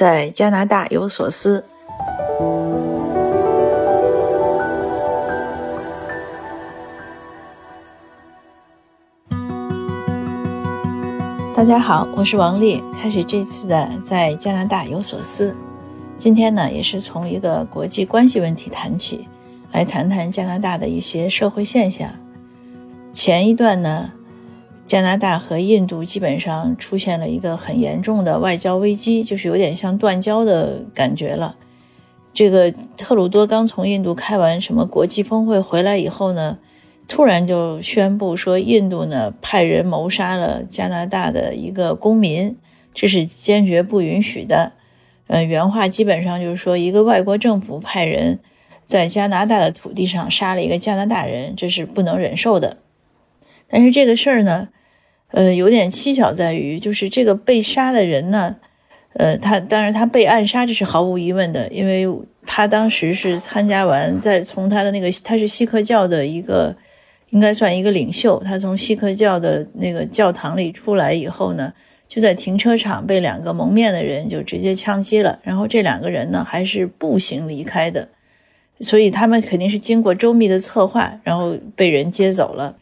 在加拿大有所思。大家好，我是王丽，开始这次的在加拿大有所思。今天呢，也是从一个国际关系问题谈起，来谈谈加拿大的一些社会现象。前一段呢。加拿大和印度基本上出现了一个很严重的外交危机，就是有点像断交的感觉了。这个特鲁多刚从印度开完什么国际峰会回来以后呢，突然就宣布说印度呢派人谋杀了加拿大的一个公民，这是坚决不允许的。嗯，原话基本上就是说一个外国政府派人在加拿大的土地上杀了一个加拿大人，这是不能忍受的。但是这个事儿呢？呃，有点蹊跷在于，就是这个被杀的人呢，呃，他当然他被暗杀，这是毫无疑问的，因为他当时是参加完，在从他的那个他是锡克教的一个，应该算一个领袖，他从锡克教的那个教堂里出来以后呢，就在停车场被两个蒙面的人就直接枪击了，然后这两个人呢还是步行离开的，所以他们肯定是经过周密的策划，然后被人接走了。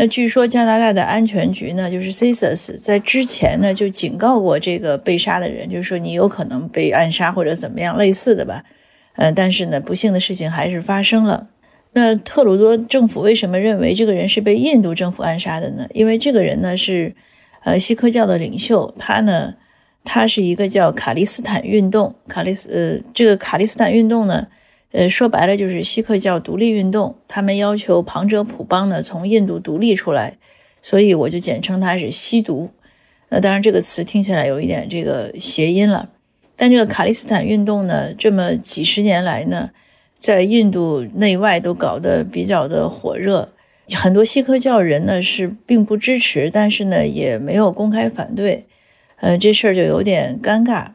那据说加拿大的安全局呢，就是 CSIS，在之前呢就警告过这个被杀的人，就是说你有可能被暗杀或者怎么样类似的吧。呃，但是呢，不幸的事情还是发生了。那特鲁多政府为什么认为这个人是被印度政府暗杀的呢？因为这个人呢是，呃，锡克教的领袖，他呢，他是一个叫卡利斯坦运动，卡利斯，呃，这个卡利斯坦运动呢。呃，说白了就是锡克教独立运动，他们要求旁遮普邦呢从印度独立出来，所以我就简称它是西独。那当然这个词听起来有一点这个谐音了，但这个卡利斯坦运动呢，这么几十年来呢，在印度内外都搞得比较的火热，很多锡克教人呢是并不支持，但是呢也没有公开反对，呃，这事儿就有点尴尬。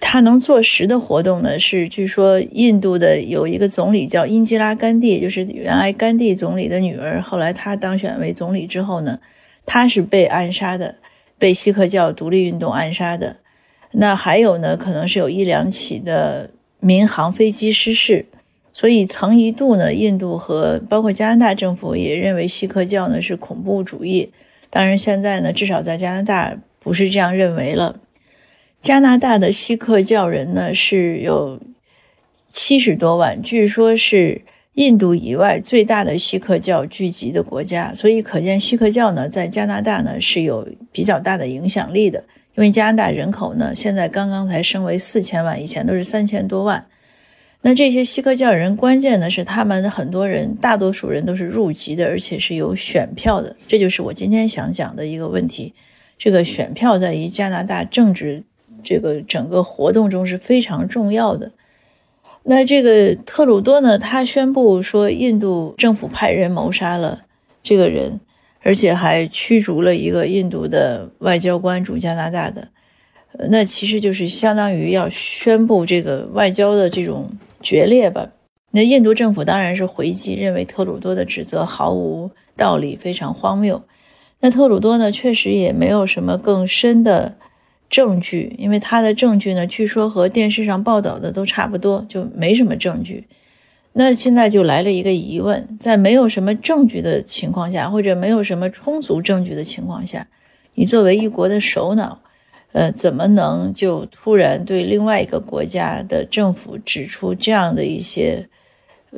他能坐实的活动呢，是据说印度的有一个总理叫英吉拉·甘地，就是原来甘地总理的女儿。后来他当选为总理之后呢，他是被暗杀的，被锡克教独立运动暗杀的。那还有呢，可能是有一两起的民航飞机失事。所以曾一度呢，印度和包括加拿大政府也认为锡克教呢是恐怖主义。当然现在呢，至少在加拿大不是这样认为了。加拿大的锡克教人呢是有七十多万，据说是印度以外最大的锡克教聚集的国家，所以可见锡克教呢在加拿大呢是有比较大的影响力的。因为加拿大人口呢现在刚刚才升为四千万，以前都是三千多万。那这些锡克教人，关键的是他们很多人，大多数人都是入籍的，而且是有选票的。这就是我今天想讲的一个问题。这个选票在于加拿大政治。这个整个活动中是非常重要的。那这个特鲁多呢，他宣布说，印度政府派人谋杀了这个人，而且还驱逐了一个印度的外交官驻加拿大的。那其实就是相当于要宣布这个外交的这种决裂吧。那印度政府当然是回击，认为特鲁多的指责毫无道理，非常荒谬。那特鲁多呢，确实也没有什么更深的。证据，因为他的证据呢，据说和电视上报道的都差不多，就没什么证据。那现在就来了一个疑问：在没有什么证据的情况下，或者没有什么充足证据的情况下，你作为一国的首脑，呃，怎么能就突然对另外一个国家的政府指出这样的一些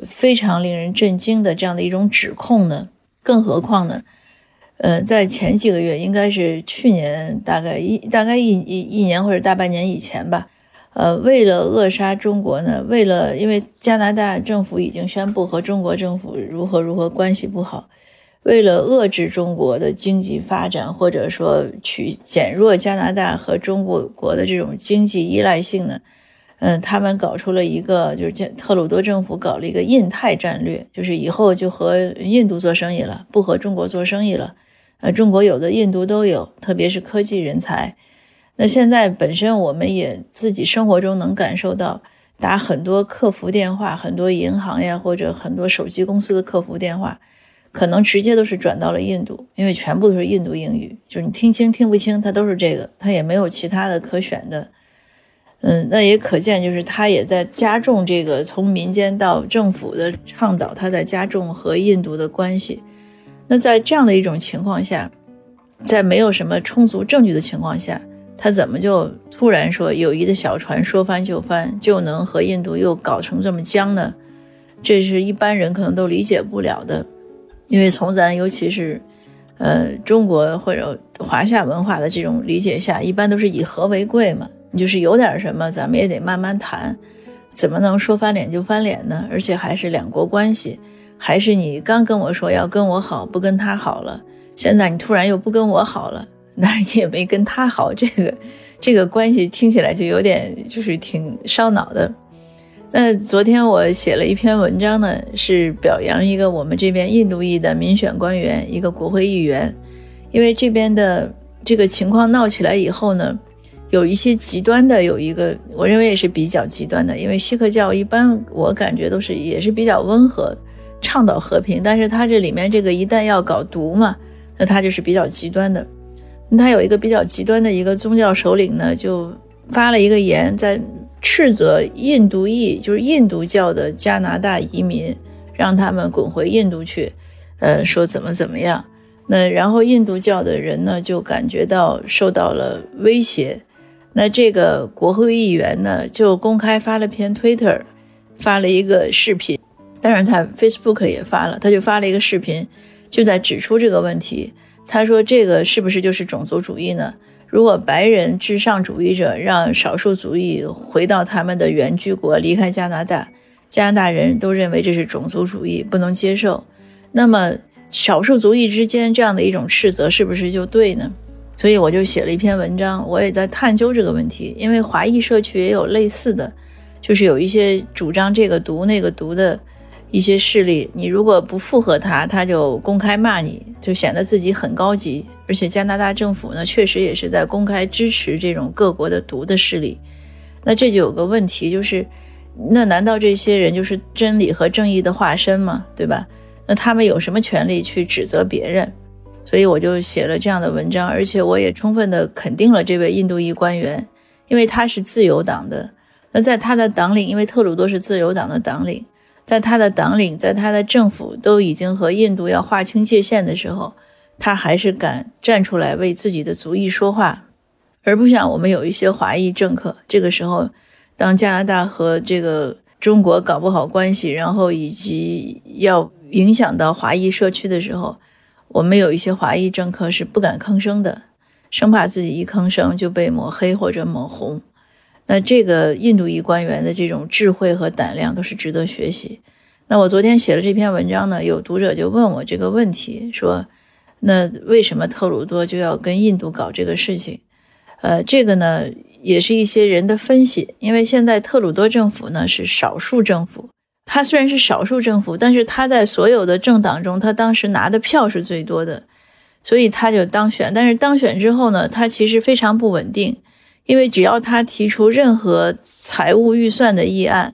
非常令人震惊的这样的一种指控呢？更何况呢？呃，在前几个月，应该是去年大概一大概一一一年或者大半年以前吧，呃，为了扼杀中国呢，为了因为加拿大政府已经宣布和中国政府如何如何关系不好，为了遏制中国的经济发展，或者说去减弱加拿大和中国国的这种经济依赖性呢，嗯，他们搞出了一个，就是加特鲁多政府搞了一个印太战略，就是以后就和印度做生意了，不和中国做生意了。呃，中国有的，印度都有，特别是科技人才。那现在本身我们也自己生活中能感受到，打很多客服电话，很多银行呀，或者很多手机公司的客服电话，可能直接都是转到了印度，因为全部都是印度英语，就是你听清听不清，它都是这个，它也没有其他的可选的。嗯，那也可见，就是他也在加重这个从民间到政府的倡导，他在加重和印度的关系。那在这样的一种情况下，在没有什么充足证据的情况下，他怎么就突然说友谊的小船说翻就翻，就能和印度又搞成这么僵呢？这是一般人可能都理解不了的，因为从咱尤其是，呃，中国或者华夏文化的这种理解下，一般都是以和为贵嘛。你就是有点什么，咱们也得慢慢谈，怎么能说翻脸就翻脸呢？而且还是两国关系，还是你刚跟我说要跟我好，不跟他好了，现在你突然又不跟我好了，但是也没跟他好，这个这个关系听起来就有点就是挺烧脑的。那昨天我写了一篇文章呢，是表扬一个我们这边印度裔的民选官员，一个国会议员，因为这边的这个情况闹起来以后呢。有一些极端的，有一个我认为也是比较极端的，因为锡克教一般我感觉都是也是比较温和，倡导和平，但是他这里面这个一旦要搞毒嘛，那他就是比较极端的。他有一个比较极端的一个宗教首领呢，就发了一个言，在斥责印度裔，就是印度教的加拿大移民，让他们滚回印度去，呃，说怎么怎么样。那然后印度教的人呢，就感觉到受到了威胁。那这个国会议员呢，就公开发了篇 Twitter，发了一个视频，当然他 Facebook 也发了，他就发了一个视频，就在指出这个问题。他说：“这个是不是就是种族主义呢？如果白人至上主义者让少数族裔回到他们的原居国，离开加拿大，加拿大人都认为这是种族主义，不能接受。那么少数族裔之间这样的一种斥责，是不是就对呢？”所以我就写了一篇文章，我也在探究这个问题。因为华裔社区也有类似的，就是有一些主张这个毒那个毒的一些势力，你如果不附和他，他就公开骂你，就显得自己很高级。而且加拿大政府呢，确实也是在公开支持这种各国的毒的势力。那这就有个问题，就是那难道这些人就是真理和正义的化身吗？对吧？那他们有什么权利去指责别人？所以我就写了这样的文章，而且我也充分的肯定了这位印度裔官员，因为他是自由党的。那在他的党领，因为特鲁多是自由党的党领，在他的党领，在他的政府都已经和印度要划清界限的时候，他还是敢站出来为自己的族裔说话，而不像我们有一些华裔政客，这个时候，当加拿大和这个中国搞不好关系，然后以及要影响到华裔社区的时候。我们有一些华裔政客是不敢吭声的，生怕自己一吭声就被抹黑或者抹红。那这个印度裔官员的这种智慧和胆量都是值得学习。那我昨天写了这篇文章呢，有读者就问我这个问题，说：那为什么特鲁多就要跟印度搞这个事情？呃，这个呢也是一些人的分析，因为现在特鲁多政府呢是少数政府。他虽然是少数政府，但是他在所有的政党中，他当时拿的票是最多的，所以他就当选。但是当选之后呢，他其实非常不稳定，因为只要他提出任何财务预算的议案，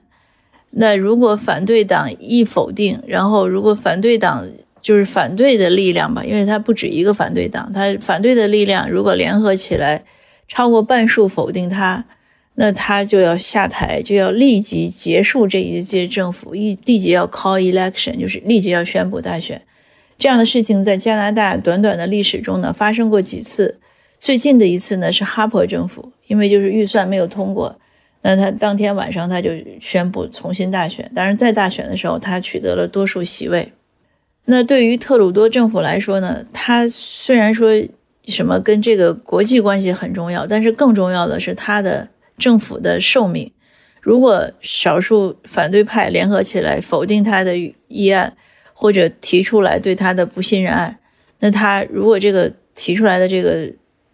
那如果反对党一否定，然后如果反对党就是反对的力量吧，因为他不止一个反对党，他反对的力量如果联合起来超过半数否定他。那他就要下台，就要立即结束这一届政府，一立即要 call election，就是立即要宣布大选。这样的事情在加拿大短短的历史中呢发生过几次。最近的一次呢是哈珀政府，因为就是预算没有通过，那他当天晚上他就宣布重新大选。当然在大选的时候，他取得了多数席位。那对于特鲁多政府来说呢，他虽然说什么跟这个国际关系很重要，但是更重要的是他的。政府的寿命，如果少数反对派联合起来否定他的议案，或者提出来对他的不信任案，那他如果这个提出来的这个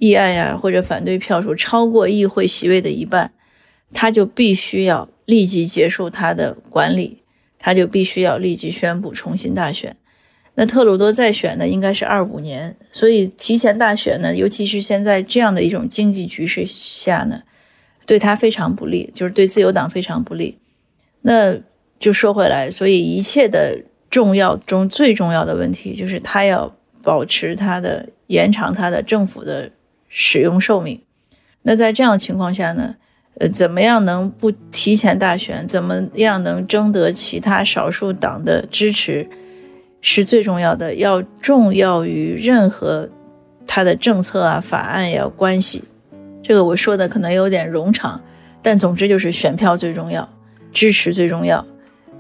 议案呀，或者反对票数超过议会席位的一半，他就必须要立即结束他的管理，他就必须要立即宣布重新大选。那特鲁多再选呢，应该是二五年，所以提前大选呢，尤其是现在这样的一种经济局势下呢。对他非常不利，就是对自由党非常不利。那就说回来，所以一切的重要中最重要的问题就是他要保持他的延长他的政府的使用寿命。那在这样的情况下呢，呃，怎么样能不提前大选？怎么样能争得其他少数党的支持，是最重要的，要重要于任何他的政策啊、法案呀关系。这个我说的可能有点冗长，但总之就是选票最重要，支持最重要。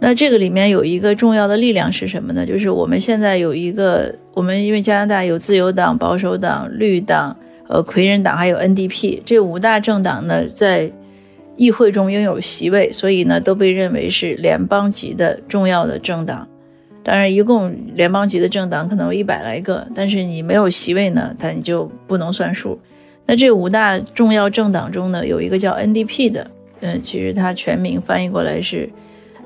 那这个里面有一个重要的力量是什么呢？就是我们现在有一个，我们因为加拿大有自由党、保守党、绿党、呃魁人党，还有 NDP 这五大政党呢，在议会中拥有席位，所以呢，都被认为是联邦级的重要的政党。当然，一共联邦级的政党可能有一百来个，但是你没有席位呢，它你就不能算数。那这五大重要政党中呢，有一个叫 NDP 的，嗯，其实它全名翻译过来是，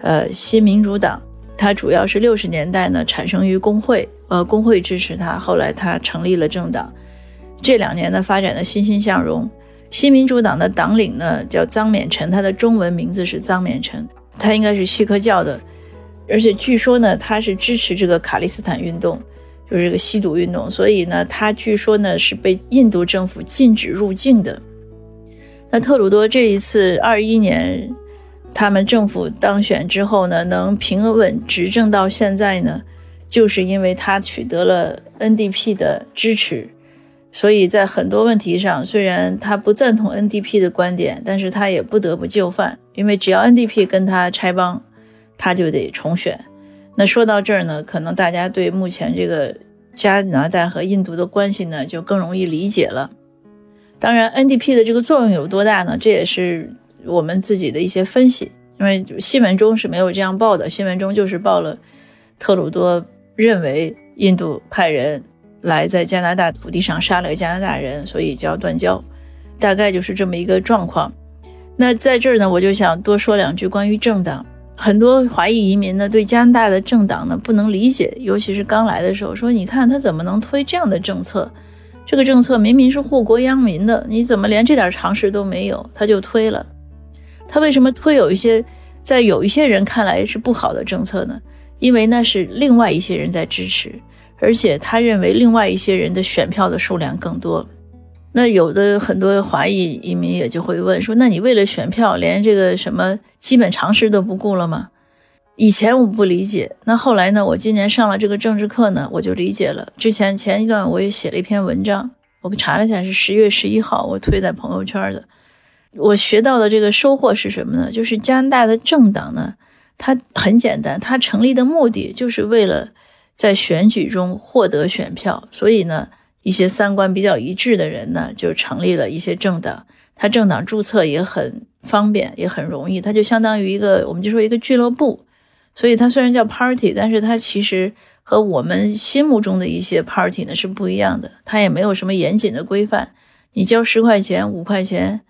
呃，新民主党。它主要是六十年代呢产生于工会，呃，工会支持它，后来它成立了政党。这两年呢发展的欣欣向荣。新民主党的党领呢叫臧勉臣，他的中文名字是臧勉臣，他应该是锡克教的，而且据说呢他是支持这个卡利斯坦运动，就是这个吸毒运动，所以呢他据说呢是被印度政府禁止入境的。那特鲁多这一次二一年他们政府当选之后呢，能平稳执政到现在呢，就是因为他取得了 NDP 的支持。所以在很多问题上，虽然他不赞同 NDP 的观点，但是他也不得不就范，因为只要 NDP 跟他拆帮，他就得重选。那说到这儿呢，可能大家对目前这个加拿大和印度的关系呢，就更容易理解了。当然，NDP 的这个作用有多大呢？这也是我们自己的一些分析，因为新闻中是没有这样报的，新闻中就是报了特鲁多认为印度派人。来在加拿大土地上杀了个加拿大人，所以就要断交，大概就是这么一个状况。那在这儿呢，我就想多说两句关于政党。很多华裔移民呢，对加拿大的政党呢不能理解，尤其是刚来的时候，说你看他怎么能推这样的政策？这个政策明明是护国殃民的，你怎么连这点常识都没有？他就推了。他为什么推有一些在有一些人看来是不好的政策呢？因为那是另外一些人在支持。而且他认为另外一些人的选票的数量更多，那有的很多华裔移民也就会问说：“那你为了选票，连这个什么基本常识都不顾了吗？”以前我不理解，那后来呢？我今年上了这个政治课呢，我就理解了。之前前一段我也写了一篇文章，我查了一下是十月十一号我推在朋友圈的。我学到的这个收获是什么呢？就是加拿大的政党呢，它很简单，它成立的目的就是为了。在选举中获得选票，所以呢，一些三观比较一致的人呢，就成立了一些政党。他政党注册也很方便，也很容易。他就相当于一个，我们就说一个俱乐部。所以它虽然叫 party，但是它其实和我们心目中的一些 party 呢是不一样的。它也没有什么严谨的规范。你交十块钱、五块钱，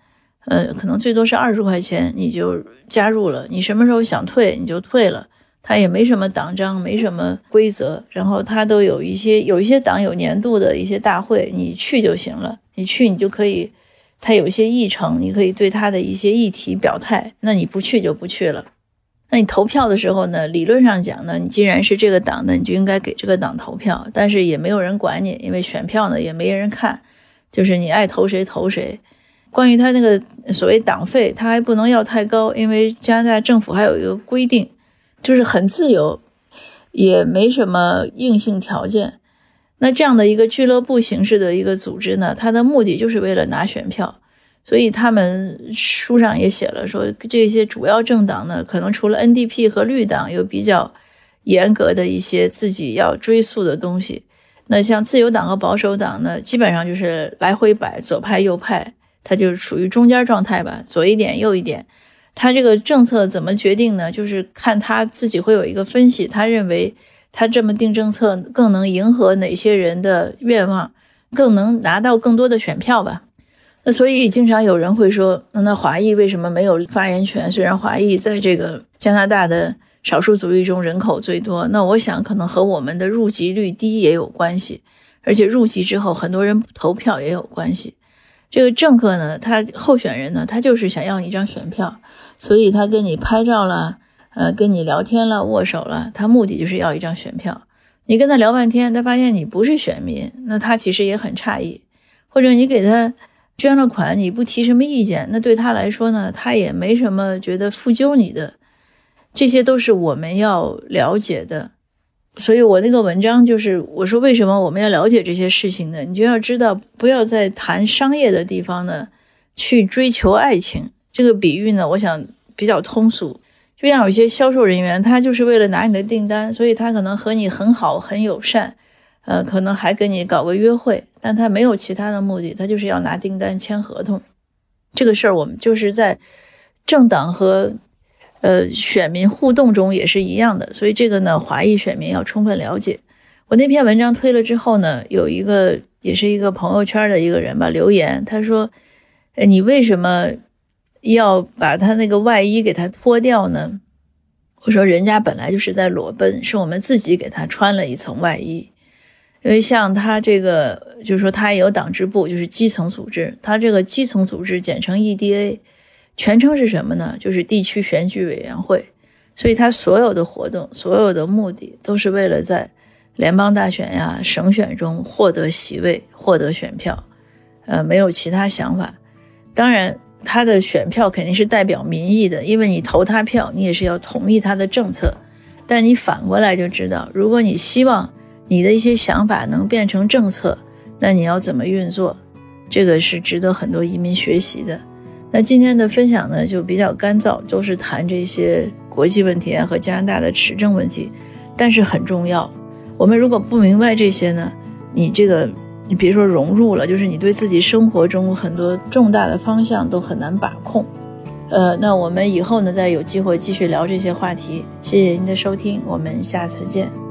呃，可能最多是二十块钱，你就加入了。你什么时候想退，你就退了。他也没什么党章，没什么规则，然后他都有一些有一些党有年度的一些大会，你去就行了。你去，你就可以，他有一些议程，你可以对他的一些议题表态。那你不去就不去了。那你投票的时候呢？理论上讲呢，你既然是这个党的，你就应该给这个党投票。但是也没有人管你，因为选票呢也没人看，就是你爱投谁投谁。关于他那个所谓党费，他还不能要太高，因为加拿大政府还有一个规定。就是很自由，也没什么硬性条件。那这样的一个俱乐部形式的一个组织呢，它的目的就是为了拿选票。所以他们书上也写了，说这些主要政党呢，可能除了 NDP 和绿党有比较严格的一些自己要追溯的东西。那像自由党和保守党呢，基本上就是来回摆，左派右派，它就是处于中间状态吧，左一点右一点。他这个政策怎么决定呢？就是看他自己会有一个分析，他认为他这么定政策更能迎合哪些人的愿望，更能拿到更多的选票吧。那所以经常有人会说，那那华裔为什么没有发言权？虽然华裔在这个加拿大的少数族裔中人口最多，那我想可能和我们的入籍率低也有关系，而且入籍之后很多人投票也有关系。这个政客呢，他候选人呢，他就是想要一张选票，所以他跟你拍照了，呃，跟你聊天了，握手了，他目的就是要一张选票。你跟他聊半天，他发现你不是选民，那他其实也很诧异。或者你给他捐了款你不提什么意见，那对他来说呢，他也没什么觉得负疚你的，这些都是我们要了解的。所以我那个文章就是我说为什么我们要了解这些事情呢？你就要知道，不要在谈商业的地方呢去追求爱情。这个比喻呢，我想比较通俗，就像有些销售人员，他就是为了拿你的订单，所以他可能和你很好很友善。呃，可能还跟你搞个约会，但他没有其他的目的，他就是要拿订单签合同。这个事儿我们就是在政党和呃选民互动中也是一样的，所以这个呢，华裔选民要充分了解。我那篇文章推了之后呢，有一个也是一个朋友圈的一个人吧留言，他说：“你为什么要把他那个外衣给他脱掉呢？”我说：“人家本来就是在裸奔，是我们自己给他穿了一层外衣。”因为像他这个，就是说他也有党支部，就是基层组织。他这个基层组织简称 EDA，全称是什么呢？就是地区选举委员会。所以他所有的活动、所有的目的，都是为了在联邦大选呀、省选中获得席位、获得选票。呃，没有其他想法。当然，他的选票肯定是代表民意的，因为你投他票，你也是要同意他的政策。但你反过来就知道，如果你希望。你的一些想法能变成政策，那你要怎么运作？这个是值得很多移民学习的。那今天的分享呢，就比较干燥，都是谈这些国际问题啊和加拿大的持证问题，但是很重要。我们如果不明白这些呢，你这个你别说融入了，就是你对自己生活中很多重大的方向都很难把控。呃，那我们以后呢，再有机会继续聊这些话题。谢谢您的收听，我们下次见。